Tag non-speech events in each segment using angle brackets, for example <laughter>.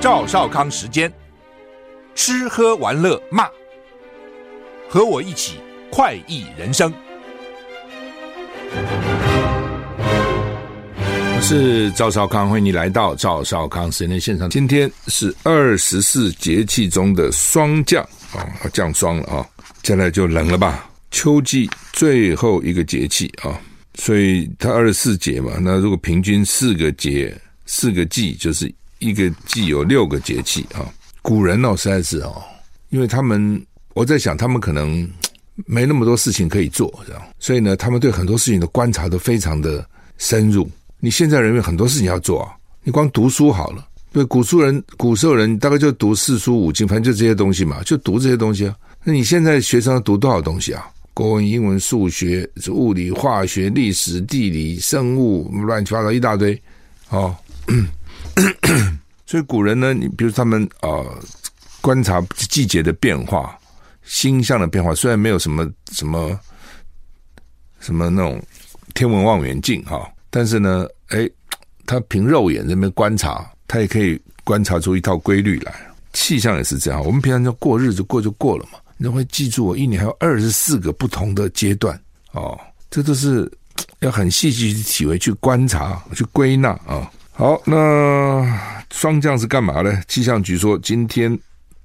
赵少康时间，吃喝玩乐骂，和我一起快意人生。我是赵少康，欢迎你来到赵少康时间的现场。今天是二十四节气中的霜降啊，降霜了啊，接下来就冷了吧？秋季最后一个节气啊。所以它二十四节嘛，那如果平均四个节、四个季，就是一个季有六个节气啊。古人哦，实在是哦，因为他们我在想，他们可能没那么多事情可以做，这样，所以呢，他们对很多事情的观察都非常的深入。你现在人有很多事情要做啊，你光读书好了。对，古书人、古时候人大概就读四书五经，反正就这些东西嘛，就读这些东西啊。那你现在学生要读多少东西啊？国文、英文、数学、物理、化学、历史、地理、生物，乱七八糟一大堆，哦。<coughs> 所以古人呢，你比如他们啊、观察季节的变化、星象的变化，虽然没有什么什么什么那种天文望远镜哈、但是呢，哎，他凭肉眼这边观察，他也可以观察出一套规律来。气象也是这样，我们平常就过日子过就过了嘛。你会记住，我一年还有二十四个不同的阶段哦，这都是要很细细去体会、去观察、去归纳啊。好，那霜降是干嘛呢？气象局说，今天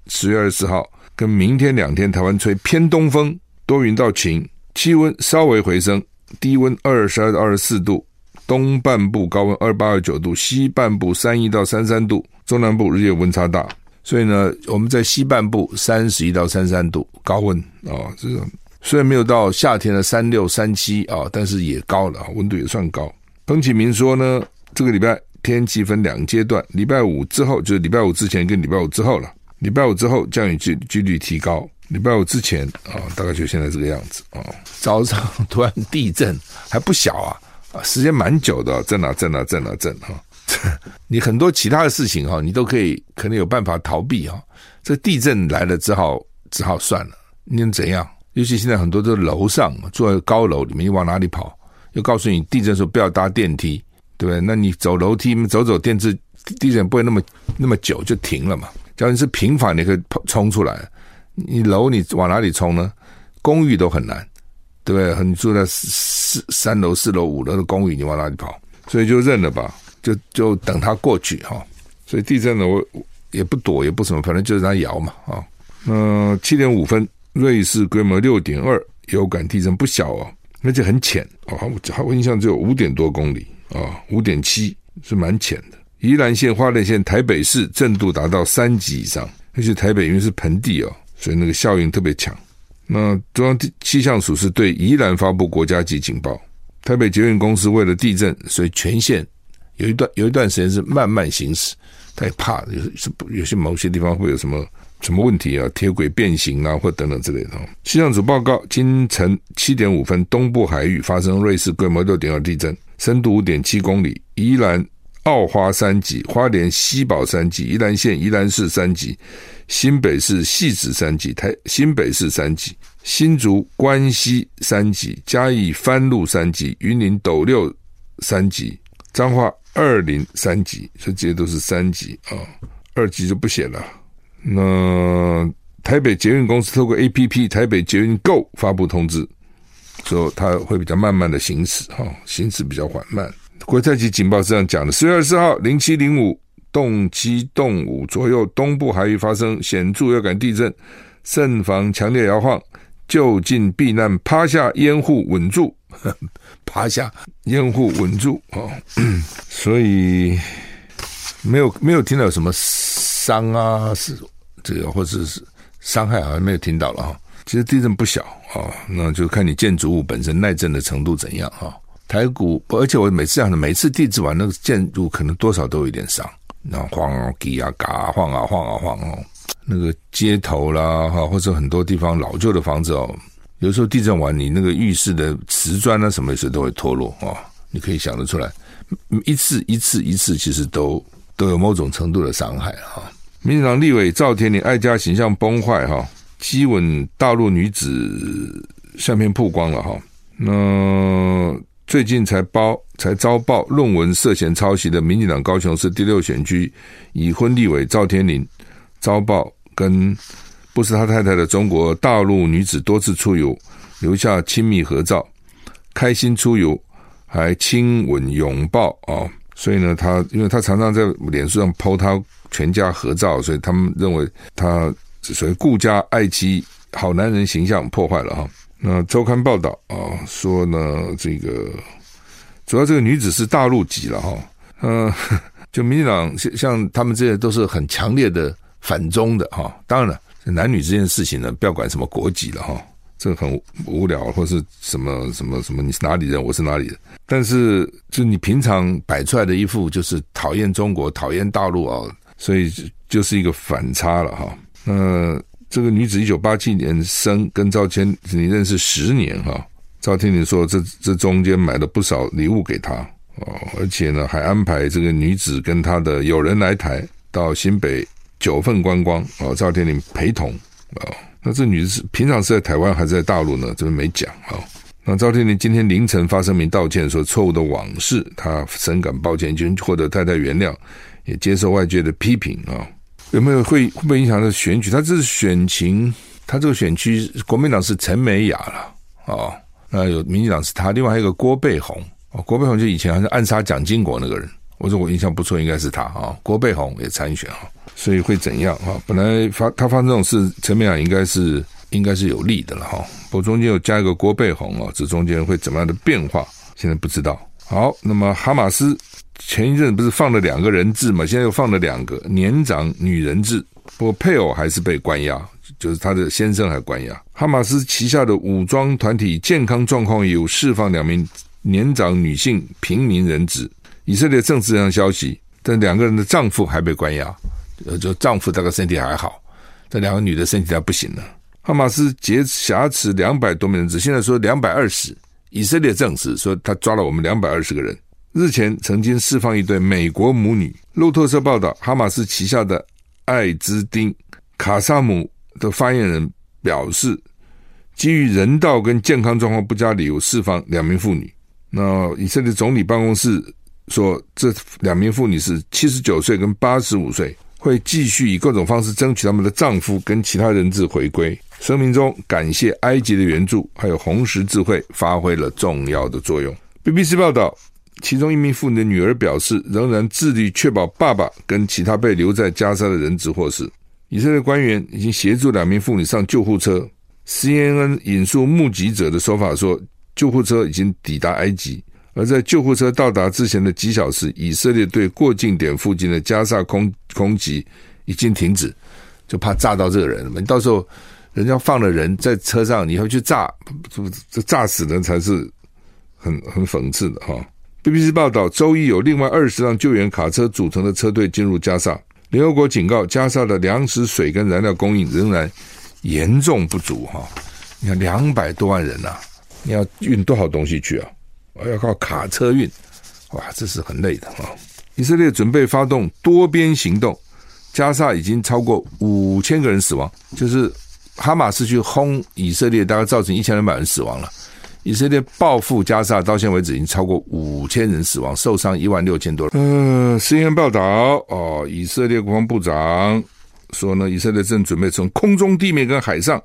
十月二十四号跟明天两天，台湾吹偏东风，多云到晴，气温稍微回升，低温二十二到二十四度，东半部高温二八二九度，西半部三一到三三度，中南部日夜温差大。所以呢，我们在西半部三十一到三三度高温啊，这种虽然没有到夏天的三六三七啊，但是也高了，温度也算高。彭启明说呢，这个礼拜天气分两阶段，礼拜五之后就是礼拜五之前跟礼拜五之后了。礼拜五之后降雨几几率提高，礼拜五之前啊，大概就现在这个样子啊。早上突然地震还不小啊，啊，时间蛮久的，震啊震啊震啊震哈。<laughs> 你很多其他的事情哈，你都可以可能有办法逃避哈。这地震来了，只好只好算了。你能怎样？尤其现在很多都楼上住在高楼里面，你往哪里跑？又告诉你地震的时候不要搭电梯，对？那你走楼梯，走走电梯，地震不会那么那么久就停了嘛。假如你是平房，你可以跑冲出来。你楼你往哪里冲呢？公寓都很难，对不对？你住在四三楼、四楼、五楼的公寓，你往哪里跑？所以就认了吧。就就等它过去哈，所以地震呢，我也不躲也不什么，反正就是它摇嘛啊。那七点五分，瑞士规模六点二，有感地震不小哦，那就很浅哦，我我印象只有五点多公里啊，五点七是蛮浅的。宜兰县、花莲县、台北市震度达到三级以上，而且台北因为是盆地哦，所以那个效应特别强。那中央气象署是对宜兰发布国家级警报，台北捷运公司为了地震，所以全线。有一段有一段时间是慢慢行驶，他也怕有是有些某些地方会有什么什么问题啊，铁轨变形啊，或等等之类的。气象组报告，今晨七点五分，东部海域发生瑞士规模六点二地震，深度五点七公里，宜兰澳花三级，花莲西宝三级，宜兰县宜兰市三级，新北市汐止三级，台新北市三级，新竹关西三级，嘉义番路三级，云林斗六三级，彰化。二零三级，所以这些都是三级啊，二级就不写了。那台北捷运公司透过 APP 台北捷运 Go 发布通知，说它会比较慢慢的行驶哈，行驶比较缓慢。国家级警报是这样讲的：十月二十四号零七零五动七动五左右，东部海域发生显著有感地震，慎防强烈摇晃，就近避难，趴下掩护稳住。趴下，掩护稳住啊！所以没有没有听到什么伤啊，是这个或者是伤害，好像没有听到了哈。其实地震不小啊，那就看你建筑物本身耐震的程度怎样哈。台股，而且我每次讲的，每次地震完那个建筑可能多少都有点伤，那晃啊、滴啊、嘎晃啊、晃啊、晃哦，那个街头啦哈，或者很多地方老旧的房子哦。有时候地震完，你那个浴室的瓷砖啊，什么时候都会脱落啊、你可以想得出来，一次一次一次，其实都都有某种程度的伤害哈。民进党立委赵天麟爱家形象崩坏哈，激吻大陆女子相片曝光了哈。那最近才包才遭报论文涉嫌抄袭的民进党高雄市第六选区已婚立委赵天麟，遭报跟不是他太太的中国大陆女子多次出游，留下亲密合照，开心出游，还亲吻拥抱啊！所以呢，他因为他常常在脸书上 po 他全家合照，所以他们认为他所谓顾家爱妻、好男人形象破坏了哈。那周刊报道啊说呢，这个主要这个女子是大陆籍了哈。嗯，<laughs> 就民进党像像他们这些都是很强烈的反中的哈。当然了，男女之间事情呢，不要管什么国籍了哈。这很无聊，或是什么什么什么，你是哪里人，我是哪里人。但是，就你平常摆出来的一副就是讨厌中国、讨厌大陆啊，所以就是一个反差了哈。那这个女子一九八七年生，跟赵天你认识十年哈。赵天麟说，这这中间买了不少礼物给她哦，而且呢，还安排这个女子跟她的友人来台，到新北九份观光哦，赵天麟陪同哦。那这女子平常是在台湾还是在大陆呢？这边没讲啊。那赵天麟今天凌晨发声明道歉，说错误的往事，他深感抱歉，已经获得太太原谅，也接受外界的批评啊。有没有会会不会影响到选举？他这是选情，他这个选区国民党是陈美雅了啊。那有民进党是他，另外还有一个郭背红哦。郭背红就以前好像暗杀蒋经国那个人，我说我印象不错，应该是他啊。郭背红也参选啊。所以会怎样哈？本来发他发生这种事，陈美雅应该是应该是有利的了哈。不过中间又加一个郭背红啊，这中间会怎么样的变化？现在不知道。好，那么哈马斯前一阵不是放了两个人质嘛？现在又放了两个年长女人质，不过配偶还是被关押，就是他的先生还关押。哈马斯旗下的武装团体健康状况有释放两名年长女性平民人质。以色列政治上消息，但两个人的丈夫还被关押。呃，就丈夫大概身体还好，这两个女的身体还不行呢。哈马斯劫挟持两百多名人质，现在说两百二十。以色列证实说他抓了我们两百二十个人。日前曾经释放一对美国母女。路透社报道，哈马斯旗下的艾兹丁卡萨姆的发言人表示，基于人道跟健康状况不佳理由释放两名妇女。那以色列总理办公室说，这两名妇女是七十九岁跟八十五岁。会继续以各种方式争取他们的丈夫跟其他人质回归。声明中感谢埃及的援助，还有红十字会发挥了重要的作用。BBC 报道，其中一名妇女的女儿表示，仍然致力确保爸爸跟其他被留在加沙的人质获释。以色列官员已经协助两名妇女上救护车。CNN 引述目击者的说法说，救护车已经抵达埃及。而在救护车到达之前的几小时，以色列对过境点附近的加沙空空袭已经停止，就怕炸到这个人。你到时候人家放了人在车上，你要去炸，这炸死人才是很很讽刺的哈。BBC 报道，周一有另外二十辆救援卡车组成的车队进入加沙。联合国警告，加沙的粮食、水跟燃料供应仍然严重不足哈。你看两百多万人呐、你要运多少东西去啊？要靠卡车运，哇，这是很累的啊！以色列准备发动多边行动，加沙已经超过五千个人死亡，就是哈马斯去轰以色列，大概造成一千两百人死亡了。以色列报复加沙，到现在为止已经超过五千人死亡，受伤一万六千多人。呃，CNN 报道哦，以色列国防部长说呢，以色列正准备从空中、地面跟海上。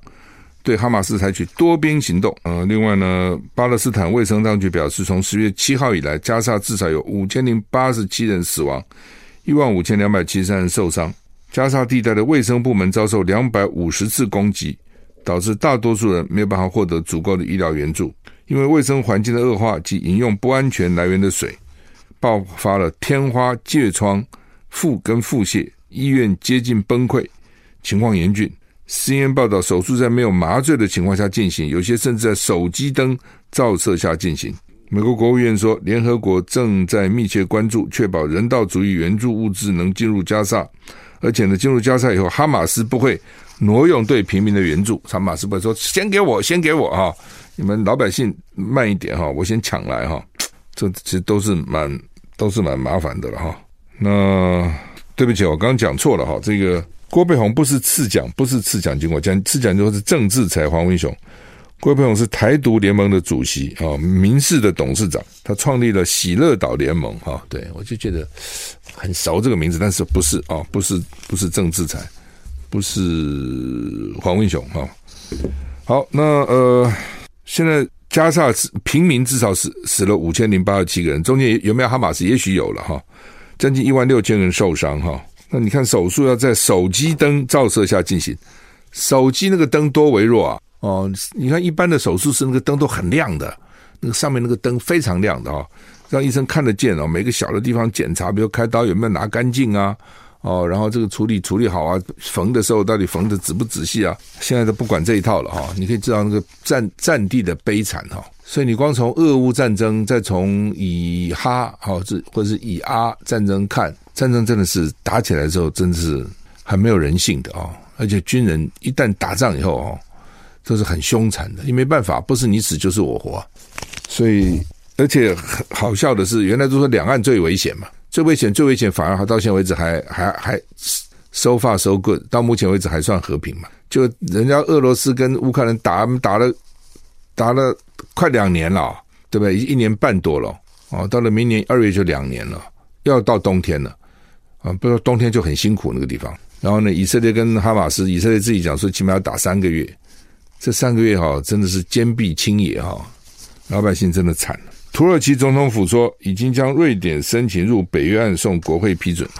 对哈马斯采取多边行动。呃，另外呢，巴勒斯坦卫生当局表示，从十月七号以来，加沙至少有五千零八十七人死亡，一万五千两百七十三人受伤。加沙地带的卫生部门遭受两百五十次攻击，导致大多数人没有办法获得足够的医疗援助。因为卫生环境的恶化及饮用不安全来源的水，爆发了天花、疥疮、腹跟腹泻，医院接近崩溃，情况严峻。CNN 报道，手术在没有麻醉的情况下进行，有些甚至在手机灯照射下进行。美国国务院说，联合国正在密切关注，确保人道主义援助物资能进入加沙，而且呢，进入加沙以后，哈马斯不会挪用对平民的援助。他马斯不会说先给我，先给我哈，你们老百姓慢一点哈，我先抢来哈。这其实都是蛮都是蛮麻烦的了哈。那对不起，我刚刚讲错了哈，这个。郭背红不是刺蒋，不是刺蒋经国，讲刺蒋就是政治才黄文雄。郭培荣是台独联盟的主席啊，民视的董事长，他创立了喜乐岛联盟哈。对我就觉得很熟这个名字，但是不是啊？不是不是郑志才，不是黄文雄哈。好，那呃，现在加萨平民至少死死了五千零八十七个人，中间有没有哈马斯？也许有了哈，将近一万六千人受伤哈。那你看手术要在手机灯照射下进行，手机那个灯多微弱啊！哦，你看一般的手术室那个灯都很亮的，那个上面那个灯非常亮的啊，让医生看得见哦。每个小的地方检查，比如开刀有没有拿干净啊？哦，然后这个处理处理好啊，缝的时候到底缝的仔不仔细啊？现在都不管这一套了哈。你可以知道那个战战地的悲惨哈。所以你光从俄乌战争，再从以哈好这或者是以阿战争看，战争真的是打起来之后，真的是很没有人性的啊！而且军人一旦打仗以后哦。都是很凶残的，你没办法，不是你死就是我活，所以而且好笑的是，原来都说两岸最危险嘛，最危险最危险，反而还到现在为止还还还 so far so good，到目前为止还算和平嘛。就人家俄罗斯跟乌克兰打打了打了快两年了，对不对？一年半多了哦，到了明年二月就两年了，要到冬天了啊，不说冬天就很辛苦那个地方。然后呢，以色列跟哈马斯，以色列自己讲说，起码要打三个月。这三个月哈，真的是坚壁清野哈，老百姓真的惨了。土耳其总统府说，已经将瑞典申请入北约案送国会批准。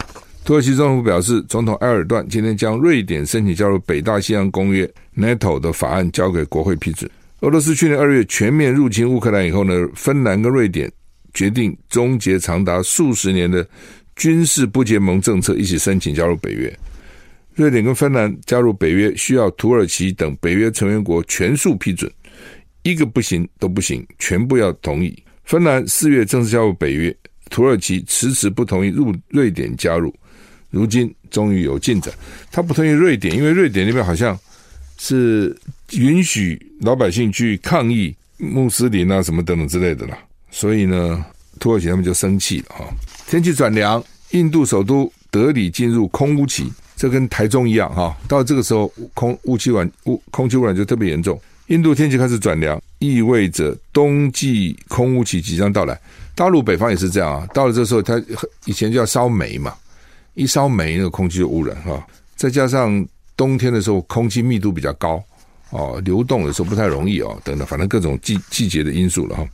土耳其政府表示，总统埃尔段今天将瑞典申请加入北大西洋公约 （NATO） 的法案交给国会批准。俄罗斯去年二月全面入侵乌克兰以后呢，芬兰跟瑞典决定终结长达数十年的军事不结盟政策，一起申请加入北约。瑞典跟芬兰加入北约需要土耳其等北约成员国全数批准，一个不行都不行，全部要同意。芬兰四月正式加入北约，土耳其迟迟不同意入瑞典加入，如今终于有进展。他不同意瑞典，因为瑞典那边好像是允许老百姓去抗议穆斯林啊什么等等之类的啦，所以呢，土耳其他们就生气了哈。天气转凉，印度首都德里进入空污期。这跟台中一样哈，到这个时候空雾气污雾空气污染就特别严重。印度天气开始转凉，意味着冬季空污期即将到来。大陆北方也是这样啊，到了这时候，它以前就要烧煤嘛，一烧煤那个空气就污染哈。再加上冬天的时候空气密度比较高哦，流动的时候不太容易哦，等等，反正各种季季节的因素了哈。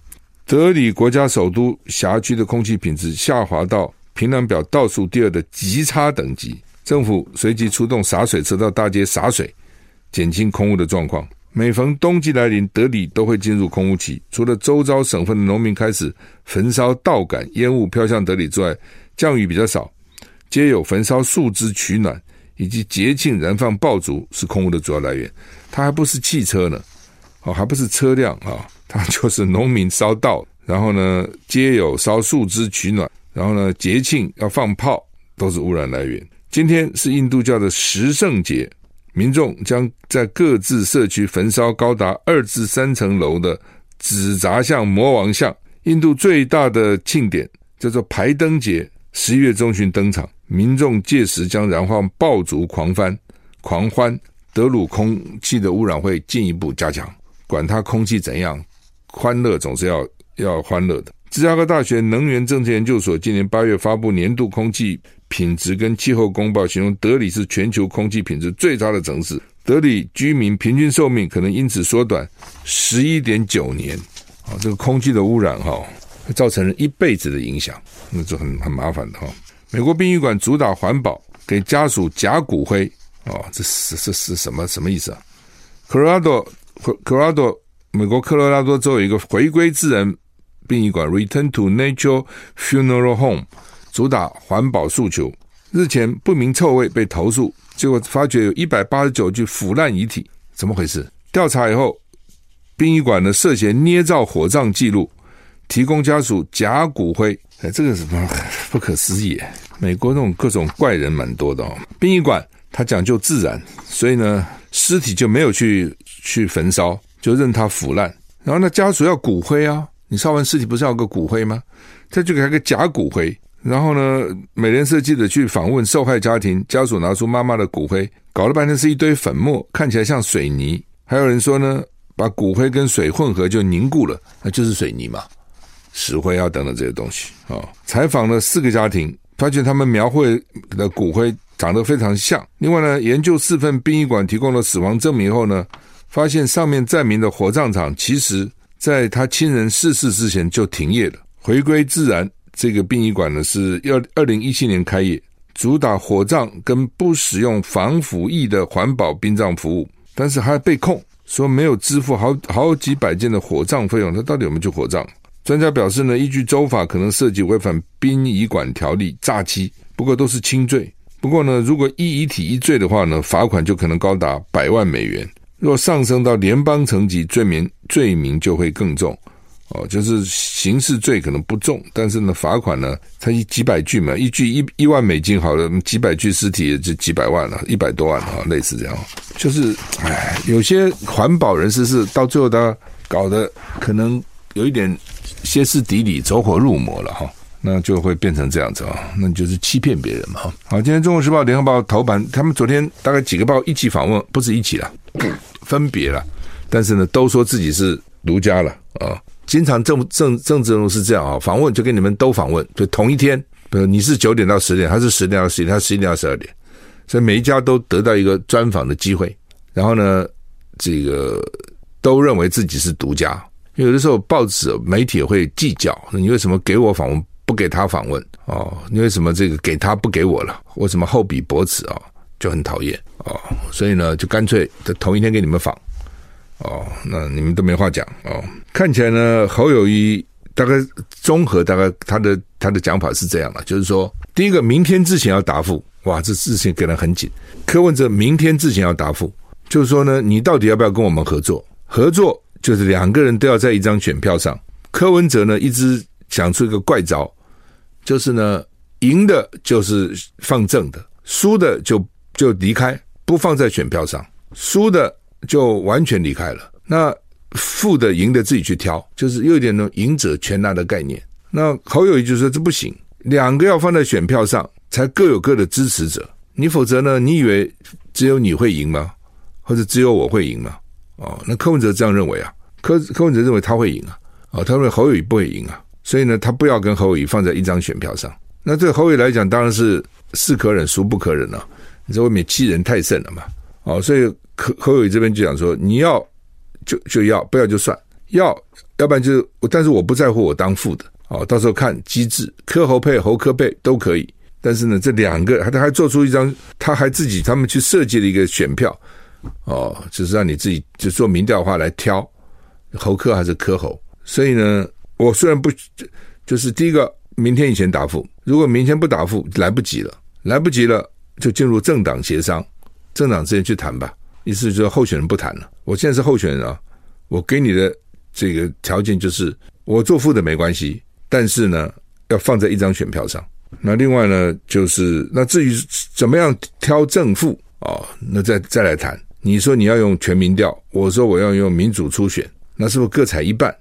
德里国家首都辖区的空气品质下滑到评量表倒数第二的极差等级。政府随即出动洒水车到大街洒水，减轻空污的状况。每逢冬季来临，德里都会进入空污期。除了周遭省份的农民开始焚烧稻杆，烟雾飘向德里之外，降雨比较少，皆有焚烧树枝取暖，以及节庆燃放爆竹是空污的主要来源。它还不是汽车呢，哦，还不是车辆啊，它就是农民烧稻，然后呢，皆有烧树枝取暖，然后呢，节庆要放炮，都是污染来源。今天是印度教的十圣节，民众将在各自社区焚烧高达二至三层楼的纸扎像魔王像。印度最大的庆典叫做排灯节，十一月中旬登场，民众届时将燃放爆竹狂欢狂欢。德鲁空气的污染会进一步加强，管它空气怎样，欢乐总是要要欢乐的。芝加哥大学能源政策研究所今年八月发布年度空气品质跟气候公报，形容德里是全球空气品质最差的城市。德里居民平均寿命可能因此缩短十一点九年。啊，这个空气的污染哈，会造成人一辈子的影响，那就很很麻烦的哈。美国殡仪馆主打环保，给家属假骨灰啊，这是这是什么什么意思啊？科罗拉多，科罗拉多，美国科罗拉多州有一个回归自然。殡仪馆 Return to Nature Funeral Home 主打环保诉求，日前不明臭味被投诉，结果发觉有一百八十九具腐烂遗体，怎么回事？调查以后，殡仪馆呢涉嫌捏造火葬记录，提供家属假骨灰，哎，这个什么不可思议？美国那种各种怪人蛮多的哦。殡仪馆它讲究自然，所以呢，尸体就没有去去焚烧，就任它腐烂，然后呢，家属要骨灰啊。你烧完尸体不是要个骨灰吗？他就给他个假骨灰，然后呢，美联社记者去访问受害家庭，家属拿出妈妈的骨灰，搞了半天是一堆粉末，看起来像水泥。还有人说呢，把骨灰跟水混合就凝固了，那就是水泥嘛，石灰啊等等这些东西啊。采访了四个家庭，发现他们描绘的骨灰长得非常像。另外呢，研究四份殡仪馆提供的死亡证明后呢，发现上面载明的火葬场其实在他亲人逝世之前就停业了。回归自然，这个殡仪馆呢是要二零一七年开业，主打火葬跟不使用防腐液的环保殡葬服务，但是还被控。说没有支付好好几百件的火葬费用，他到底有没有去火葬？专家表示呢，依据州法可能涉及违反殡仪馆条例诈欺，不过都是轻罪。不过呢，如果一遗体一罪的话呢，罚款就可能高达百万美元。若上升到联邦层级，罪名罪名就会更重。哦，就是刑事罪可能不重，但是呢，罚款呢，才一几百具嘛，一具一一万美金，好了，几百具尸体也就几百万了，一百多万啊，类似这样。就是，哎，有些环保人士是到最后他搞得可能有一点歇斯底里、走火入魔了哈，那就会变成这样子啊，那就是欺骗别人嘛。好，今天《中国时报》、《联合报》头版，他们昨天大概几个报一起访问，不是一起了，分别了，但是呢，都说自己是独家了啊。经常政政政治人物是这样啊，访问就跟你们都访问，就同一天，比如你是九点到十点，他是十点到十一点，他十一点到十二点，所以每一家都得到一个专访的机会。然后呢，这个都认为自己是独家，有的时候报纸媒体会计较，你为什么给我访问不给他访问哦？你为什么这个给他不给我了？为什么厚彼薄此啊？就很讨厌哦。所以呢，就干脆在同一天给你们访。哦，那你们都没话讲哦。看起来呢，侯友谊大概综合大概他的他的讲法是这样的，就是说，第一个，明天之前要答复，哇，这事情给人很紧。柯文哲明天之前要答复，就是说呢，你到底要不要跟我们合作？合作就是两个人都要在一张选票上。柯文哲呢，一直想出一个怪招，就是呢，赢的就是放正的，输的就就离开，不放在选票上，输的。就完全离开了。那负的、赢的自己去挑，就是又有点那种赢者全拿的概念。那侯友谊就说这不行，两个要放在选票上，才各有各的支持者。你否则呢？你以为只有你会赢吗？或者只有我会赢吗？哦，那柯文哲这样认为啊。柯柯文哲认为他会赢啊。哦，他认为侯友谊不会赢啊。所以呢，他不要跟侯友谊放在一张选票上。那对侯友宜来讲，当然是是可忍，孰不可忍啊。你在外面欺人太甚了嘛。哦，所以。侯侯友宜这边就讲说，你要就就要，不要就算，要要不然就，但是我不在乎我当副的，哦，到时候看机制，柯侯配侯柯配都可以，但是呢，这两个他还做出一张，他还自己他们去设计了一个选票，哦，就是让你自己就做民调的话来挑侯柯还是柯侯，所以呢，我虽然不就是第一个明天以前答复，如果明天不答复来不及了，来不及了就进入政党协商，政党之间去谈吧。意思就是候选人不谈了。我现在是候选人啊，我给你的这个条件就是我做副的没关系，但是呢要放在一张选票上。那另外呢就是那至于怎么样挑正副哦，那再再来谈。你说你要用全民调，我说我要用民主初选，那是不是各采一半？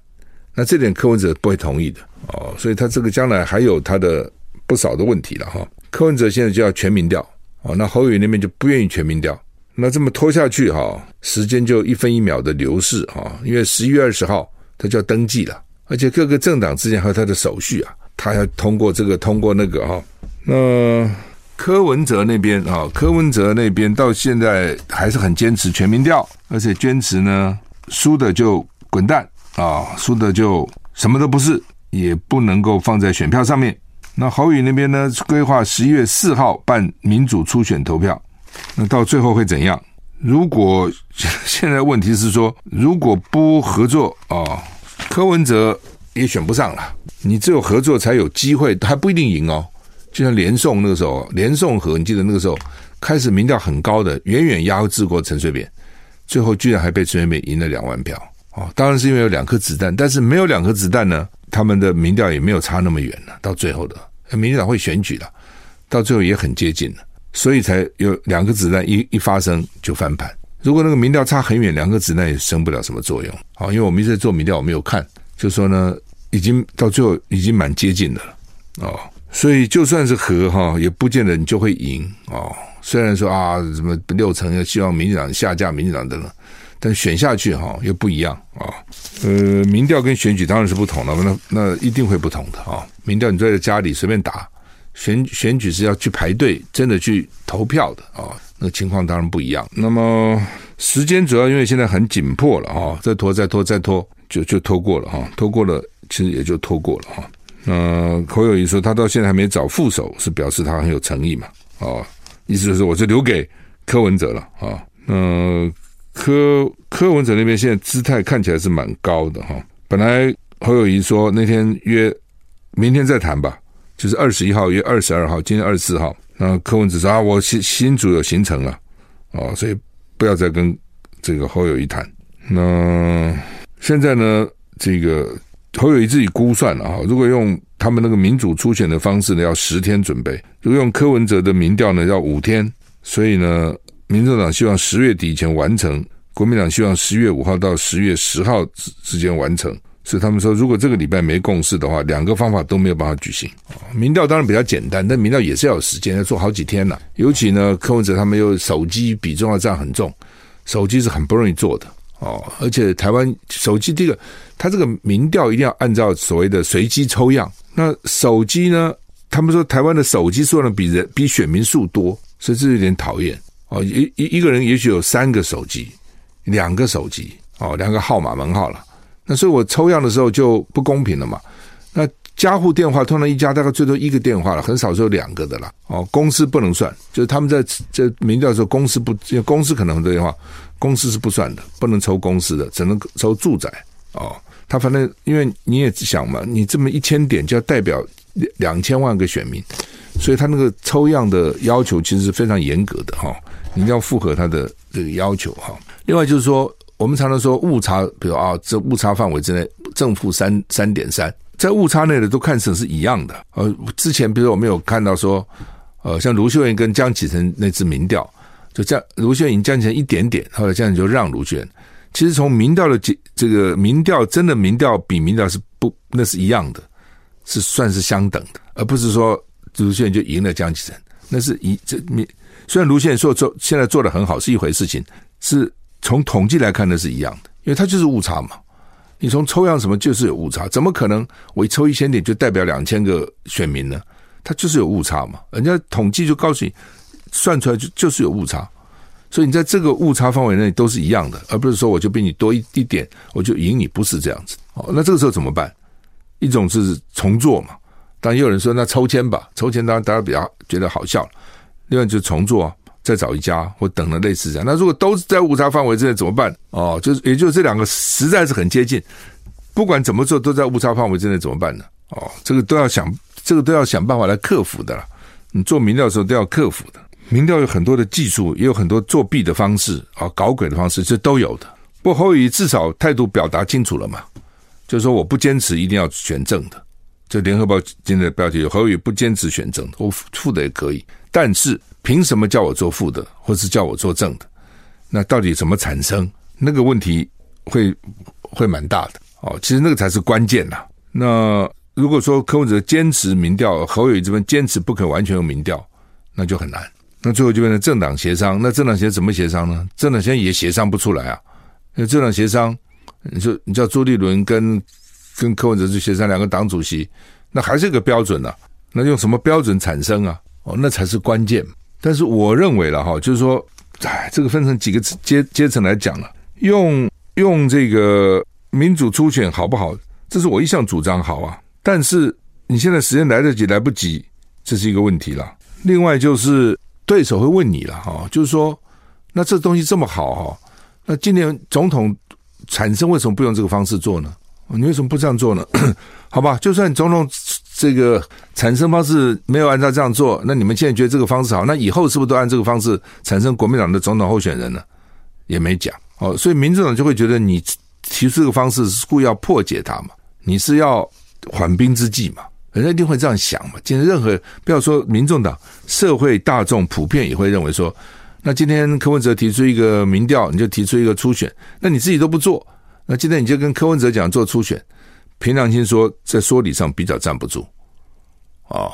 那这点柯文哲不会同意的哦，所以他这个将来还有他的不少的问题了哈。柯文哲现在就要全民调哦，那侯友那边就不愿意全民调。那这么拖下去哈，时间就一分一秒的流逝哈，因为十一月二十号他就要登记了，而且各个政党之间还有他的手续啊，他要通过这个通过那个哈。那柯文哲那边啊，柯文哲那边到现在还是很坚持全民调，而且坚持呢，输的就滚蛋啊，输的就什么都不是，也不能够放在选票上面。那侯友宜那边呢，规划十一月四号办民主初选投票。那到最后会怎样？如果现在问题是说，如果不合作啊、柯文哲也选不上了。你只有合作才有机会，还不一定赢哦。就像连宋那个时候，连宋和你记得那个时候开始民调很高的，远远压制过陈水扁，最后居然还被陈水扁赢了两万票哦。当然是因为有两颗子弹，但是没有两颗子弹呢，他们的民调也没有差那么远了。到最后的民进党会选举了，到最后也很接近了。所以才有两个子弹一一发生就翻盘。如果那个民调差很远，两个子弹也生不了什么作用。好，因为我们一直在做民调，我没有看，就说呢，已经到最后已经蛮接近的了。哦，所以就算是和哈，也不见得你就会赢哦。虽然说啊，什么六成要希望民进党下架民进党等等，但选下去哈又不一样啊。呃，民调跟选举当然是不同的，那那一定会不同的啊。民调你坐在家里随便打，选选举是要去排队，真的去投票的啊。那情况当然不一样。那么时间主要因为现在很紧迫了啊，再拖再拖再拖，就就拖过了哈，拖过了其实也就拖过了哈。那侯友谊说他到现在还没找副手，是表示他很有诚意嘛？哦，意思就是我就留给柯文哲了啊。那柯柯文哲那边现在姿态看起来是蛮高的哈。本来侯友谊说那天约明天再谈吧，就是二十一号约二十二号，今天二十四号。那柯文哲说啊，我新新组有行程了，哦，所以不要再跟这个侯友宜谈。那现在呢，这个侯友宜自己估算了哈，如果用他们那个民主初选的方式呢，要十天准备；如果用柯文哲的民调呢，要五天。所以呢，民众党希望十月底以前完成，国民党希望十月五号到十月十号之之间完成。所以他们说，如果这个礼拜没共识的话，两个方法都没有办法举行。民调当然比较简单，但民调也是要有时间，要做好几天呢。尤其呢，柯文哲他们又手机比重要占很重，手机是很不容易做的哦。而且台湾手机这个，他这个民调一定要按照所谓的随机抽样。那手机呢，他们说台湾的手机数量比人比选民数多，所以这有点讨厌哦。一一一个人也许有三个手机，两个手机哦，两个号码门号了。那所以我抽样的时候就不公平了嘛？那家户电话通常一家大概最多一个电话了，很少是有两个的了。哦，公司不能算，就是他们在在民调的时候，公司不，公司可能很多电话，公司是不算的，不能抽公司的，只能抽住宅。哦，他反正因为你也想嘛，你这么一千点就要代表两千万个选民，所以他那个抽样的要求其实是非常严格的哈、哦，你一定要符合他的这个要求哈、另外就是说。我们常常说误差，比如啊，这误差范围之内正负三三点三，在误差内的都看成是一样的。呃，之前比如我们有看到说，呃，像卢秀燕跟江启臣那次民调，就这样，卢秀燕江启臣一点点，后来这样就让卢秀燕。其实从民调的这这个民调，真的民调比民调是不，那是一样的，是算是相等的，而不是说卢秀燕就赢了江启臣，那是一这民虽然卢秀燕说做现在做得很好是一回事情是。从统计来看，那是一样的，因为它就是误差嘛。你从抽样什么就是有误差，怎么可能我一抽一千点就代表两千个选民呢？它就是有误差嘛。人家统计就告诉你，算出来就就是有误差，所以你在这个误差范围内都是一样的，而不是说我就比你多一一点我就赢你，不是这样子。哦，那这个时候怎么办？一种是重做嘛，当然也有人说那抽签吧，抽签当然大家比较觉得好笑。另外就是重做啊。再找一家或等了类似这样，那如果都是在误差范围之内怎么办？哦，就是也就是这两个实在是很接近，不管怎么做都在误差范围之内怎么办呢？哦，这个都要想，这个都要想办法来克服的啦。你做民调的时候都要克服的，民调有很多的技术，也有很多作弊的方式啊，搞鬼的方式，这都有的。不过侯友至少态度表达清楚了嘛，就是说我不坚持一定要选正的。这联合报今天的标题有侯友不坚持选正的，我副的也可以，但是。凭什么叫我做副的，或是叫我做正的？那到底怎么产生？那个问题会会蛮大的哦。其实那个才是关键呐。那如果说柯文哲坚持民调，侯友宜这边坚持不可完全用民调，那就很难。那最后就变成政党协商。那政党协怎么协商呢？政党现在也协商不出来啊。那政党协商，你说你叫朱立伦跟跟柯文哲去协商两个党主席，那还是一个标准呢、啊？那用什么标准产生啊？哦，那才是关键。但是我认为了哈，就是说，哎，这个分成几个阶阶层来讲了，用用这个民主初选好不好？这是我一向主张好啊。但是你现在时间来得及来不及，这是一个问题了。另外就是对手会问你了哈，就是说，那这东西这么好哈，那今年总统产生为什么不用这个方式做呢？你为什么不这样做呢？<coughs> 好吧，就算总统。这个产生方式没有按照这样做，那你们现在觉得这个方式好，那以后是不是都按这个方式产生国民党的总统候选人呢？也没讲哦，所以民众党就会觉得你提出这个方式是故意要破解他嘛，你是要缓兵之计嘛，人家一定会这样想嘛。今天任何不要说民众党，社会大众普遍也会认为说，那今天柯文哲提出一个民调，你就提出一个初选，那你自己都不做，那今天你就跟柯文哲讲做初选。凭良心说，在说理上比较站不住，哦，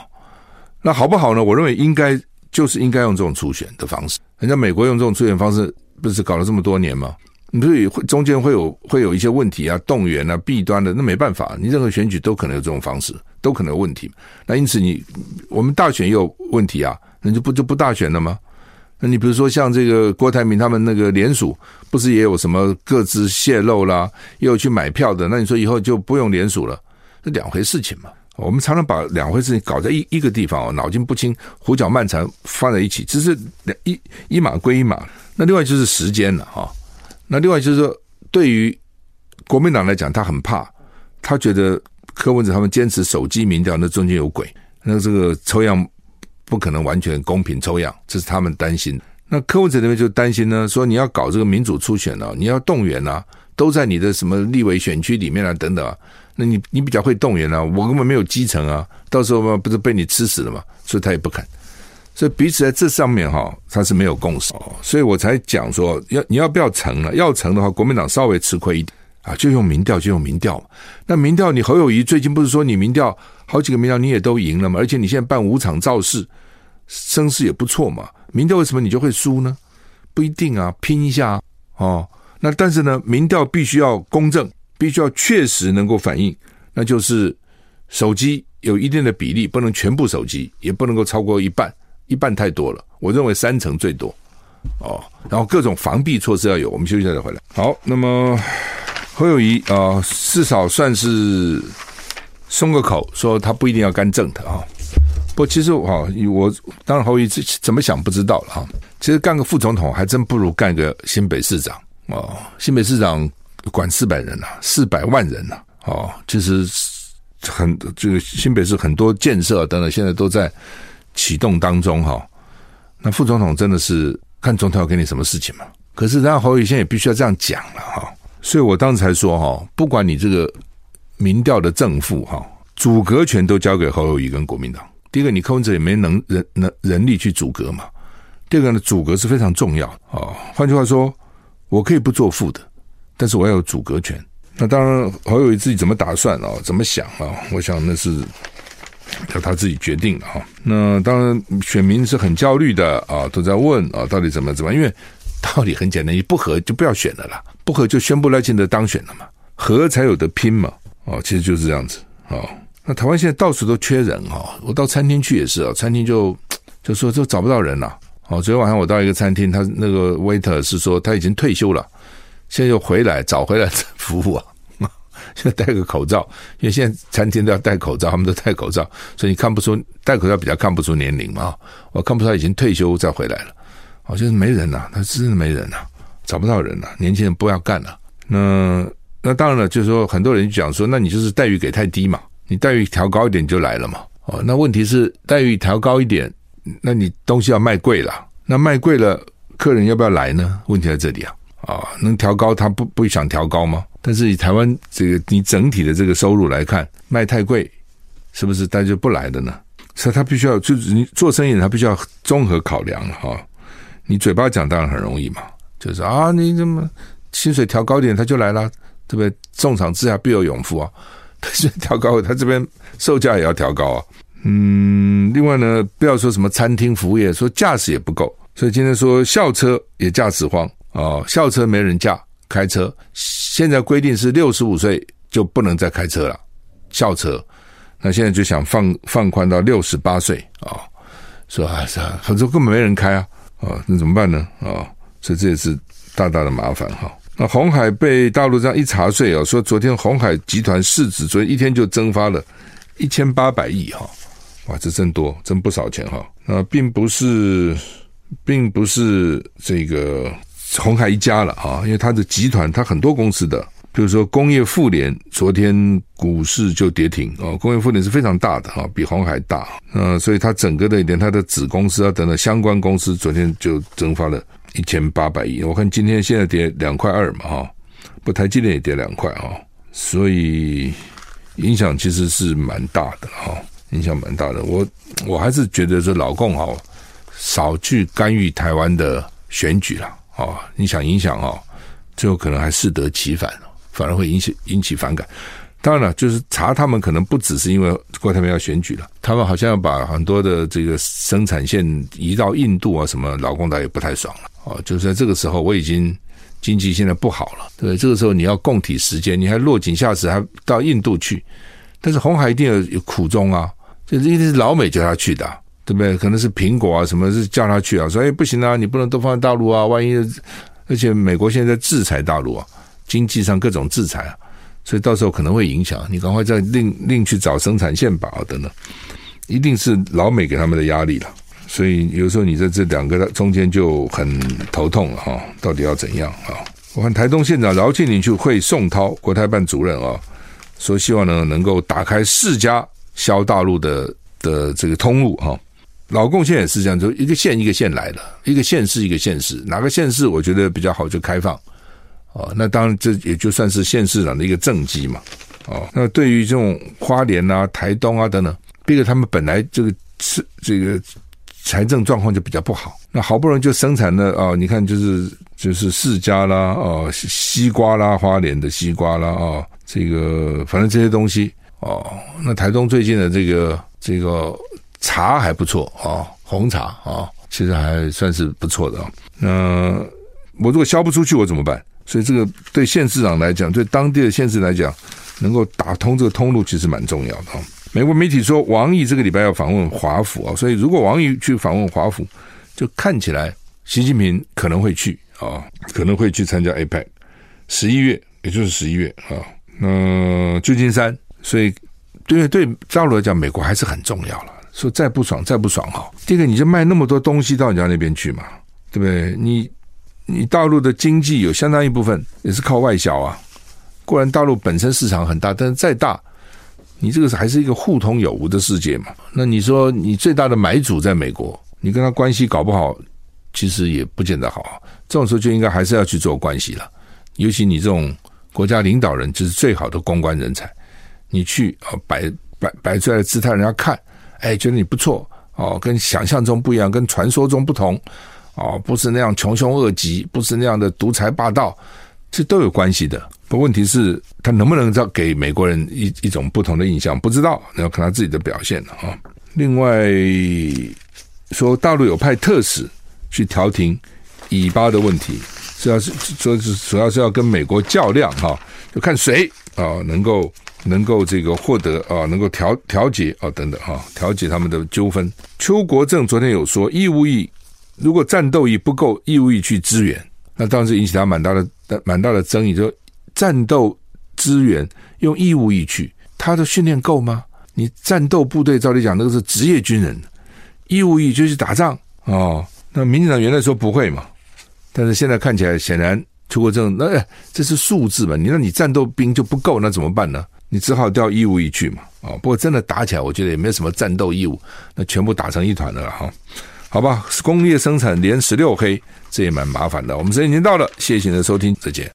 那好不好呢？我认为应该就是应该用这种初选的方式。人家美国用这种初选方式，不是搞了这么多年吗？你所以会中间会有会有一些问题啊，动员啊，弊端的，那没办法，你任何选举都可能有这种方式，都可能有问题。那因此你我们大选也有问题啊，那就不就不大选了吗？那你比如说像这个郭台铭他们那个联署，不是也有什么各自泄露啦，又去买票的，那你说以后就不用联署了，这两回事情嘛。我们常常把两回事情搞在一一个地方哦，脑筋不清，胡搅蛮缠放在一起，只是两一一码归一码。那另外就是时间了哈。那另外就是说，对于国民党来讲，他很怕，他觉得柯文哲他们坚持手机民调，那中间有鬼，那这个抽样。不可能完全公平抽样，这是他们担心。那柯文哲那边就担心呢，说你要搞这个民主初选啊，你要动员啊，都在你的什么立委选区里面啊，等等啊。那你你比较会动员啊，我根本没有基层啊，到时候嘛不是被你吃死了嘛？所以他也不肯。所以彼此在这上面哈，他是没有共识。所以我才讲说，要你要不要成了？要成的话，国民党稍微吃亏一点啊，就用民调，就用民调嘛。那民调，你侯友谊最近不是说你民调？好几个民调你也都赢了嘛，而且你现在办五场造势，声势也不错嘛。民调为什么你就会输呢？不一定啊，拼一下啊哦。那但是呢，民调必须要公正，必须要确实能够反映，那就是手机有一定的比例，不能全部手机，也不能够超过一半，一半太多了。我认为三成最多哦。然后各种防弊措施要有。我们休息一下再回来。好，那么侯友谊啊、至少算是。松个口，说他不一定要干正的啊。不，其实哈，我当然侯友宜怎么想不知道了哈。其实干个副总统还真不如干个新北市长哦。新北市长管四百人呐，四百万人呐，哦，其实很这个新北市很多建设等等，现在都在启动当中哈。那副总统真的是看总统要给你什么事情嘛？可是，然后侯友宜现在也必须要这样讲了哈。所以我当时才说哈，不管你这个。民调的正负哈，阻隔权都交给侯友谊跟国民党。第一个，你柯文哲也没能人能人力去阻隔嘛。第二个呢，阻隔是非常重要啊。换句话说，我可以不做副的，但是我要有阻隔权。那当然，侯友宜自己怎么打算啊？怎么想啊？我想那是要他自己决定的哈。那当然，选民是很焦虑的啊，都在问啊，到底怎么怎么？因为道理很简单，你不合 <laughs> 就不要选了啦，不合就宣布赖清德当选了嘛，合才有得拼嘛。哦，其实就是这样子哦。那台湾现在到处都缺人哦。我到餐厅去也是啊，餐厅就就说就找不到人了。哦，昨天晚上我到一个餐厅，他那个 waiter 是说他已经退休了，现在又回来找回来服务啊。<laughs> 现在戴个口罩，因为现在餐厅都要戴口罩，他们都戴口罩，所以你看不出戴口罩比较看不出年龄嘛。我看不出他已经退休再回来了。哦，就是没人呐，他真的没人呐，找不到人了，年轻人不要干了。那。那当然了，就是说很多人讲说，那你就是待遇给太低嘛，你待遇调高一点就来了嘛。哦，那问题是待遇调高一点，那你东西要卖贵了，那卖贵了，客人要不要来呢？问题在这里啊，啊，能调高他不不想调高吗？但是以台湾这个你整体的这个收入来看，卖太贵，是不是大家就不来的呢？所以他必须要就是你做生意，他必须要综合考量了哈。你嘴巴讲当然很容易嘛，就是啊，你怎么薪水调高点他就来了。对不对？重赏之下必有勇夫啊！<laughs> 他现在调高，他这边售价也要调高啊。嗯，另外呢，不要说什么餐厅服务业，说驾驶也不够，所以今天说校车也驾驶荒、哦，校车没人驾，开车现在规定是六十五岁就不能再开车了，校车。那现在就想放放宽到六十八岁啊，说啊，是啊，很多根本没人开啊，啊、哦，那怎么办呢？啊、哦，所以这也是大大的麻烦哈。那鸿海被大陆这样一查税啊，说昨天鸿海集团市值昨天一天就蒸发了一千八百亿哈，哇，这真多，真不少钱哈。那并不是，并不是这个红海一家了啊，因为它的集团它很多公司的，比如说工业妇联昨天股市就跌停啊，工业妇联是非常大的哈，比红海大，那所以它整个的连它的子公司啊等等相关公司昨天就蒸发了。一千八百亿，我看今天现在跌两块二嘛，哈，不，台积电也跌两块哈，所以影响其实是蛮大的哈，影响蛮大的。我我还是觉得说老共哈少去干预台湾的选举了哦，你想影响哦，最后可能还适得其反，反而会引起引起反感。当然了，就是查他们可能不只是因为郭台铭要选举了，他们好像要把很多的这个生产线移到印度啊什么，劳工倒也不太爽了。哦，就是在这个时候，我已经经济现在不好了，对？这个时候你要供体时间，你还落井下石，还到印度去，但是红海一定有有苦衷啊，就是一定是老美叫他去的，对不对？可能是苹果啊，什么是叫他去啊？说哎不行啊，你不能都放在大陆啊，万一而且美国现在在制裁大陆啊，经济上各种制裁啊，所以到时候可能会影响，你赶快再另另去找生产线吧等等，一定是老美给他们的压力了。所以有时候你在这两个中间就很头痛了哈，到底要怎样啊？我看台东县长饶庆铃去会宋涛国台办主任啊，说希望呢能够打开四家销大陆的的这个通路哈。老共现在也是这样，就一个县一个县来的，一个县市一个县市，哪个县市我觉得比较好就开放哦。那当然这也就算是县市长的一个政绩嘛。哦，那对于这种花莲啊、台东啊等等，毕竟他们本来这个是这个。财政状况就比较不好，那好不容易就生产了啊！你看，就是就是释迦啦，哦，西瓜啦，花莲的西瓜啦，啊，这个反正这些东西哦。那台东最近的这个这个茶还不错啊，红茶啊，其实还算是不错的。那我如果销不出去，我怎么办？所以这个对县市长来讲，对当地的县市来讲，能够打通这个通路，其实蛮重要的。美国媒体说，王毅这个礼拜要访问华府啊，所以如果王毅去访问华府，就看起来习近平可能会去啊，可能会去参加 APEC，十一月，也就是十一月啊，嗯，旧金山，所以对对大陆来讲，美国还是很重要了。说再不爽，再不爽哈，第一个你就卖那么多东西到人家那边去嘛，对不对？你你大陆的经济有相当一部分也是靠外销啊，固然大陆本身市场很大，但是再大。你这个还是一个互通有无的世界嘛？那你说你最大的买主在美国，你跟他关系搞不好，其实也不见得好。这种时候就应该还是要去做关系了。尤其你这种国家领导人，就是最好的公关人才。你去啊，摆摆摆出来的姿态，人家看，哎，觉得你不错哦，跟想象中不一样，跟传说中不同哦，不是那样穷凶恶极，不是那样的独裁霸道，这都有关系的。不，问题是，他能不能再给美国人一一种不同的印象？不知道，要看他自己的表现了啊。另外，说大陆有派特使去调停以巴的问题，主要是说是主要是要跟美国较量哈，就看谁啊能够能够这个获得啊，能够调调解啊等等哈，调解他们的纠纷。邱国正昨天有说，义务役如果战斗役不够，义务役去支援，那当时引起他蛮大的蛮大的争议，就。战斗资源用义务役去，他的训练够吗？你战斗部队照理讲，那个是职业军人，义务役就去打仗哦。那民进党原来说不会嘛，但是现在看起来，显然邱国正那、哎、这是数字嘛？你那你战斗兵就不够，那怎么办呢？你只好调义务一去嘛。啊、不过真的打起来，我觉得也没有什么战斗义务，那全部打成一团了哈。好吧，工业生产连十六黑，这也蛮麻烦的。我们时间已经到了，谢谢您的收听，再见。